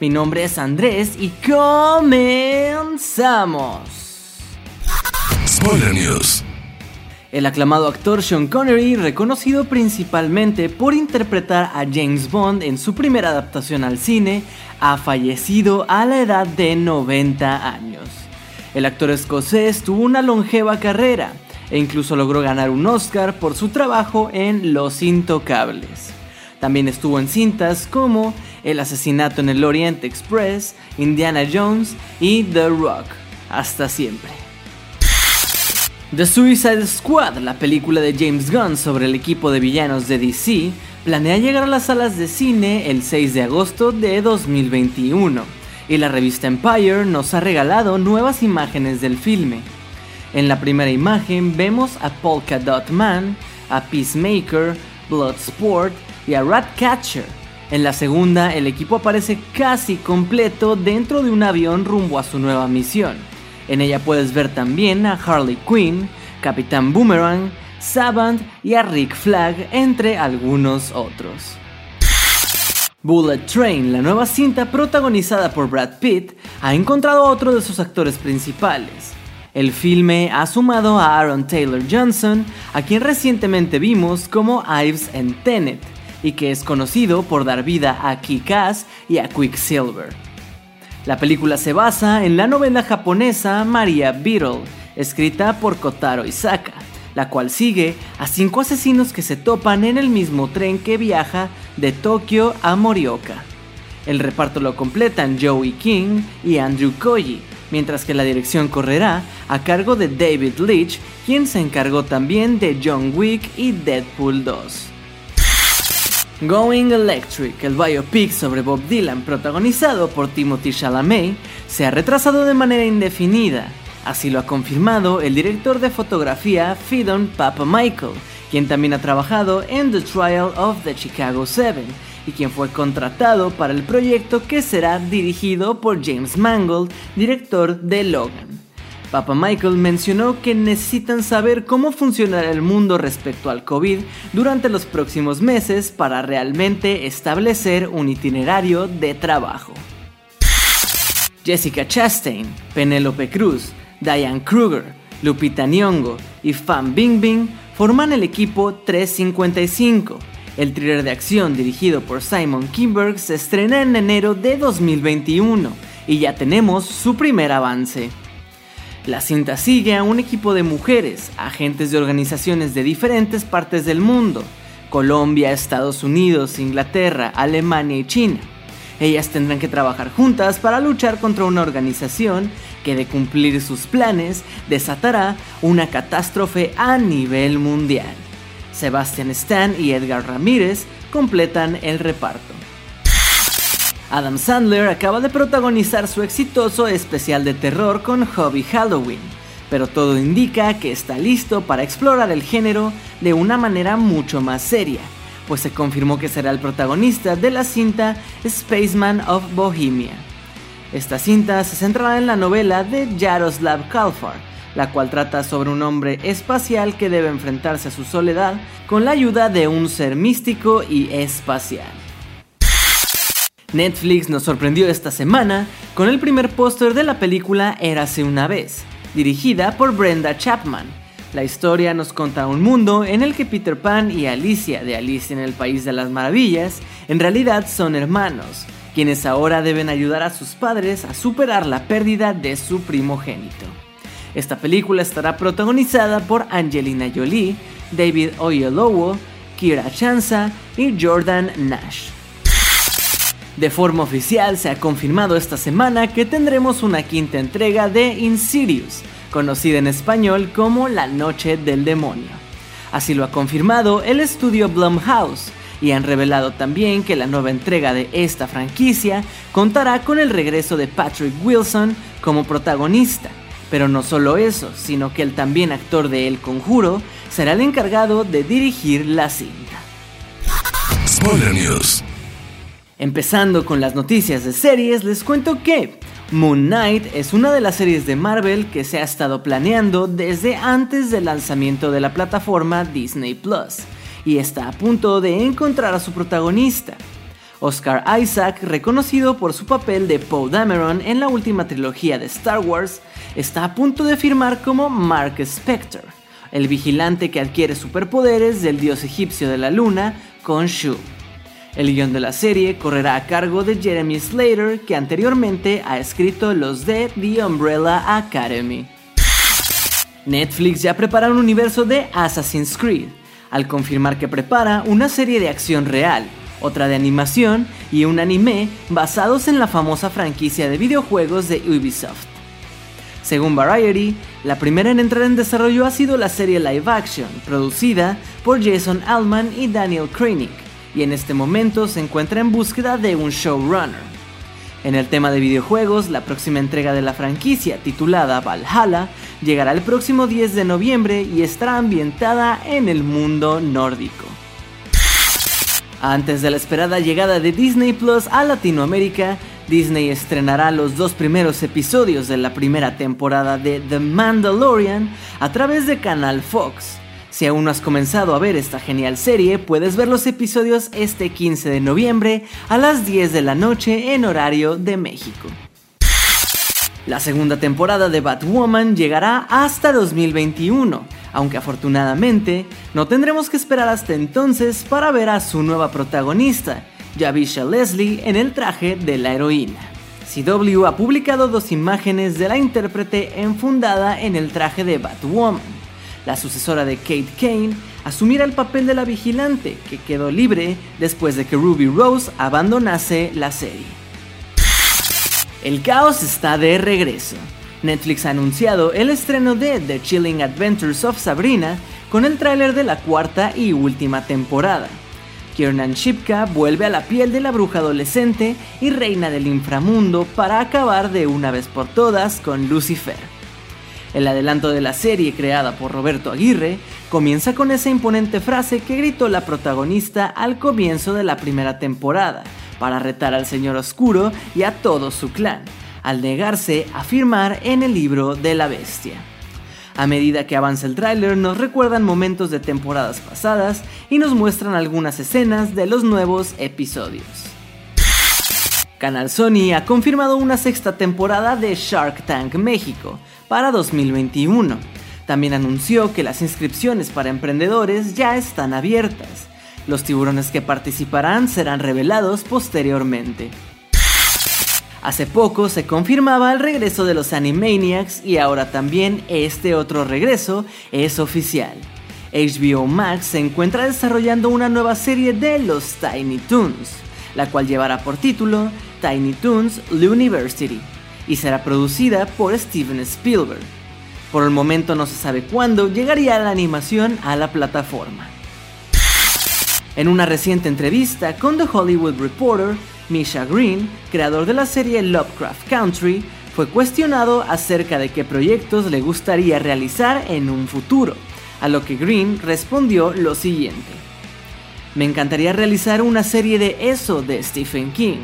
Mi nombre es Andrés y comenzamos. Spoiler News. El aclamado actor Sean Connery, reconocido principalmente por interpretar a James Bond en su primera adaptación al cine, ha fallecido a la edad de 90 años. El actor escocés tuvo una longeva carrera e incluso logró ganar un Oscar por su trabajo en Los Intocables. También estuvo en cintas como El asesinato en el Orient Express, Indiana Jones y The Rock. Hasta siempre. The Suicide Squad, la película de James Gunn sobre el equipo de villanos de DC, planea llegar a las salas de cine el 6 de agosto de 2021 y la revista Empire nos ha regalado nuevas imágenes del filme. En la primera imagen vemos a Polka Dot Man, a Peacemaker, Bloodsport y a Ratcatcher. En la segunda, el equipo aparece casi completo dentro de un avión rumbo a su nueva misión. En ella puedes ver también a Harley Quinn, Capitán Boomerang, Savant y a Rick Flag, entre algunos otros. Bullet Train, la nueva cinta protagonizada por Brad Pitt, ha encontrado a otro de sus actores principales. El filme ha sumado a Aaron Taylor Johnson, a quien recientemente vimos como Ives en Tenet, y que es conocido por dar vida a Kick-Ass y a Quicksilver. La película se basa en la novela japonesa Maria Beetle, escrita por Kotaro Isaka, la cual sigue a cinco asesinos que se topan en el mismo tren que viaja de Tokio a Morioka. El reparto lo completan Joey King y Andrew Koji, mientras que la dirección correrá a cargo de David Leitch, quien se encargó también de John Wick y Deadpool 2. Going Electric, el biopic sobre Bob Dylan protagonizado por Timothy Chalamet, se ha retrasado de manera indefinida. Así lo ha confirmado el director de fotografía Fidon Papa Michael, quien también ha trabajado en The Trial of the Chicago 7 y quien fue contratado para el proyecto que será dirigido por James Mangold, director de Logan. Papa Michael mencionó que necesitan saber cómo funcionará el mundo respecto al COVID durante los próximos meses para realmente establecer un itinerario de trabajo. Jessica Chastain, Penelope Cruz, Diane Kruger, Lupita Nyong'o y Fan Bingbing forman el equipo 355. El thriller de acción dirigido por Simon Kinberg se estrena en enero de 2021 y ya tenemos su primer avance. La cinta sigue a un equipo de mujeres, agentes de organizaciones de diferentes partes del mundo, Colombia, Estados Unidos, Inglaterra, Alemania y China. Ellas tendrán que trabajar juntas para luchar contra una organización que de cumplir sus planes desatará una catástrofe a nivel mundial. Sebastian Stan y Edgar Ramírez completan el reparto. Adam Sandler acaba de protagonizar su exitoso especial de terror con Hobby Halloween, pero todo indica que está listo para explorar el género de una manera mucho más seria, pues se confirmó que será el protagonista de la cinta Spaceman of Bohemia. Esta cinta se centrará en la novela de Jaroslav Kalfar, la cual trata sobre un hombre espacial que debe enfrentarse a su soledad con la ayuda de un ser místico y espacial. Netflix nos sorprendió esta semana con el primer póster de la película Érase una vez, dirigida por Brenda Chapman. La historia nos cuenta un mundo en el que Peter Pan y Alicia de Alicia en el País de las Maravillas en realidad son hermanos, quienes ahora deben ayudar a sus padres a superar la pérdida de su primogénito. Esta película estará protagonizada por Angelina Jolie, David Oyelowo, Kira Chanza y Jordan Nash. De forma oficial se ha confirmado esta semana que tendremos una quinta entrega de Insidious, conocida en español como La Noche del Demonio. Así lo ha confirmado el estudio Blumhouse, y han revelado también que la nueva entrega de esta franquicia contará con el regreso de Patrick Wilson como protagonista. Pero no solo eso, sino que el también actor de El Conjuro será el encargado de dirigir la cinta. Spoiler News. Empezando con las noticias de series, les cuento que Moon Knight es una de las series de Marvel que se ha estado planeando desde antes del lanzamiento de la plataforma Disney Plus y está a punto de encontrar a su protagonista. Oscar Isaac, reconocido por su papel de Poe Dameron en la última trilogía de Star Wars, está a punto de firmar como Mark Spector, el vigilante que adquiere superpoderes del dios egipcio de la luna, Khonshu. El guion de la serie correrá a cargo de Jeremy Slater, que anteriormente ha escrito los de The Umbrella Academy. Netflix ya prepara un universo de Assassin's Creed, al confirmar que prepara una serie de acción real, otra de animación y un anime basados en la famosa franquicia de videojuegos de Ubisoft. Según Variety, la primera en entrar en desarrollo ha sido la serie live action, producida por Jason Allman y Daniel Kranick, y en este momento se encuentra en búsqueda de un showrunner. En el tema de videojuegos, la próxima entrega de la franquicia, titulada Valhalla, llegará el próximo 10 de noviembre y estará ambientada en el mundo nórdico. Antes de la esperada llegada de Disney Plus a Latinoamérica, Disney estrenará los dos primeros episodios de la primera temporada de The Mandalorian a través de Canal Fox. Si aún no has comenzado a ver esta genial serie, puedes ver los episodios este 15 de noviembre a las 10 de la noche en horario de México. La segunda temporada de Batwoman llegará hasta 2021, aunque afortunadamente no tendremos que esperar hasta entonces para ver a su nueva protagonista, Javisha Leslie, en el traje de la heroína. CW ha publicado dos imágenes de la intérprete enfundada en el traje de Batwoman. La sucesora de Kate Kane asumirá el papel de la vigilante, que quedó libre después de que Ruby Rose abandonase la serie. El caos está de regreso. Netflix ha anunciado el estreno de The Chilling Adventures of Sabrina con el tráiler de la cuarta y última temporada. Kiernan Shipka vuelve a la piel de la bruja adolescente y reina del inframundo para acabar de una vez por todas con Lucifer. El adelanto de la serie creada por Roberto Aguirre comienza con esa imponente frase que gritó la protagonista al comienzo de la primera temporada, para retar al Señor Oscuro y a todo su clan, al negarse a firmar en el libro de la bestia. A medida que avanza el tráiler nos recuerdan momentos de temporadas pasadas y nos muestran algunas escenas de los nuevos episodios. Canal Sony ha confirmado una sexta temporada de Shark Tank México para 2021. También anunció que las inscripciones para emprendedores ya están abiertas. Los tiburones que participarán serán revelados posteriormente. Hace poco se confirmaba el regreso de los Animaniacs y ahora también este otro regreso es oficial. HBO Max se encuentra desarrollando una nueva serie de los Tiny Toons, la cual llevará por título Tiny Toons University y será producida por Steven Spielberg. Por el momento no se sabe cuándo llegaría la animación a la plataforma. En una reciente entrevista con The Hollywood Reporter, Misha Green, creador de la serie Lovecraft Country, fue cuestionado acerca de qué proyectos le gustaría realizar en un futuro, a lo que Green respondió lo siguiente. Me encantaría realizar una serie de eso de Stephen King.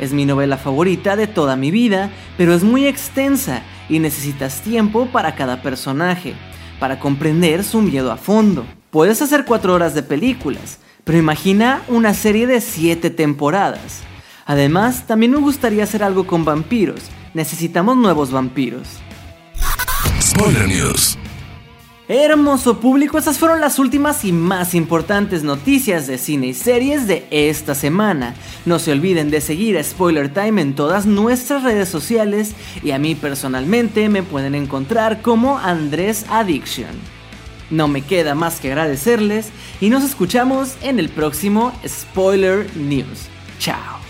Es mi novela favorita de toda mi vida, pero es muy extensa y necesitas tiempo para cada personaje, para comprender su miedo a fondo. Puedes hacer cuatro horas de películas, pero imagina una serie de siete temporadas. Además, también me gustaría hacer algo con vampiros. Necesitamos nuevos vampiros. Hermoso público, estas fueron las últimas y más importantes noticias de cine y series de esta semana. No se olviden de seguir a Spoiler Time en todas nuestras redes sociales y a mí personalmente me pueden encontrar como Andrés Addiction. No me queda más que agradecerles y nos escuchamos en el próximo Spoiler News. Chao.